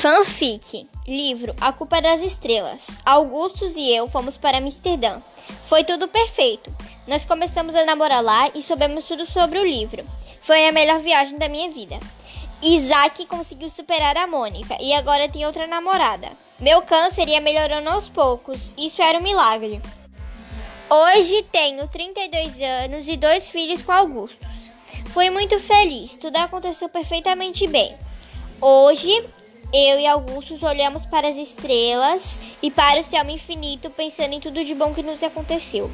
Fanfic. Livro A Culpa das Estrelas. Augustus e eu fomos para Amsterdã. Foi tudo perfeito. Nós começamos a namorar lá e soubemos tudo sobre o livro. Foi a melhor viagem da minha vida. Isaac conseguiu superar a Mônica e agora tem outra namorada. Meu câncer ia melhorando aos poucos. Isso era um milagre. Hoje tenho 32 anos e dois filhos com Augustus. Fui muito feliz. Tudo aconteceu perfeitamente bem. Hoje eu e Augustus olhamos para as estrelas e para o céu infinito, pensando em tudo de bom que nos aconteceu.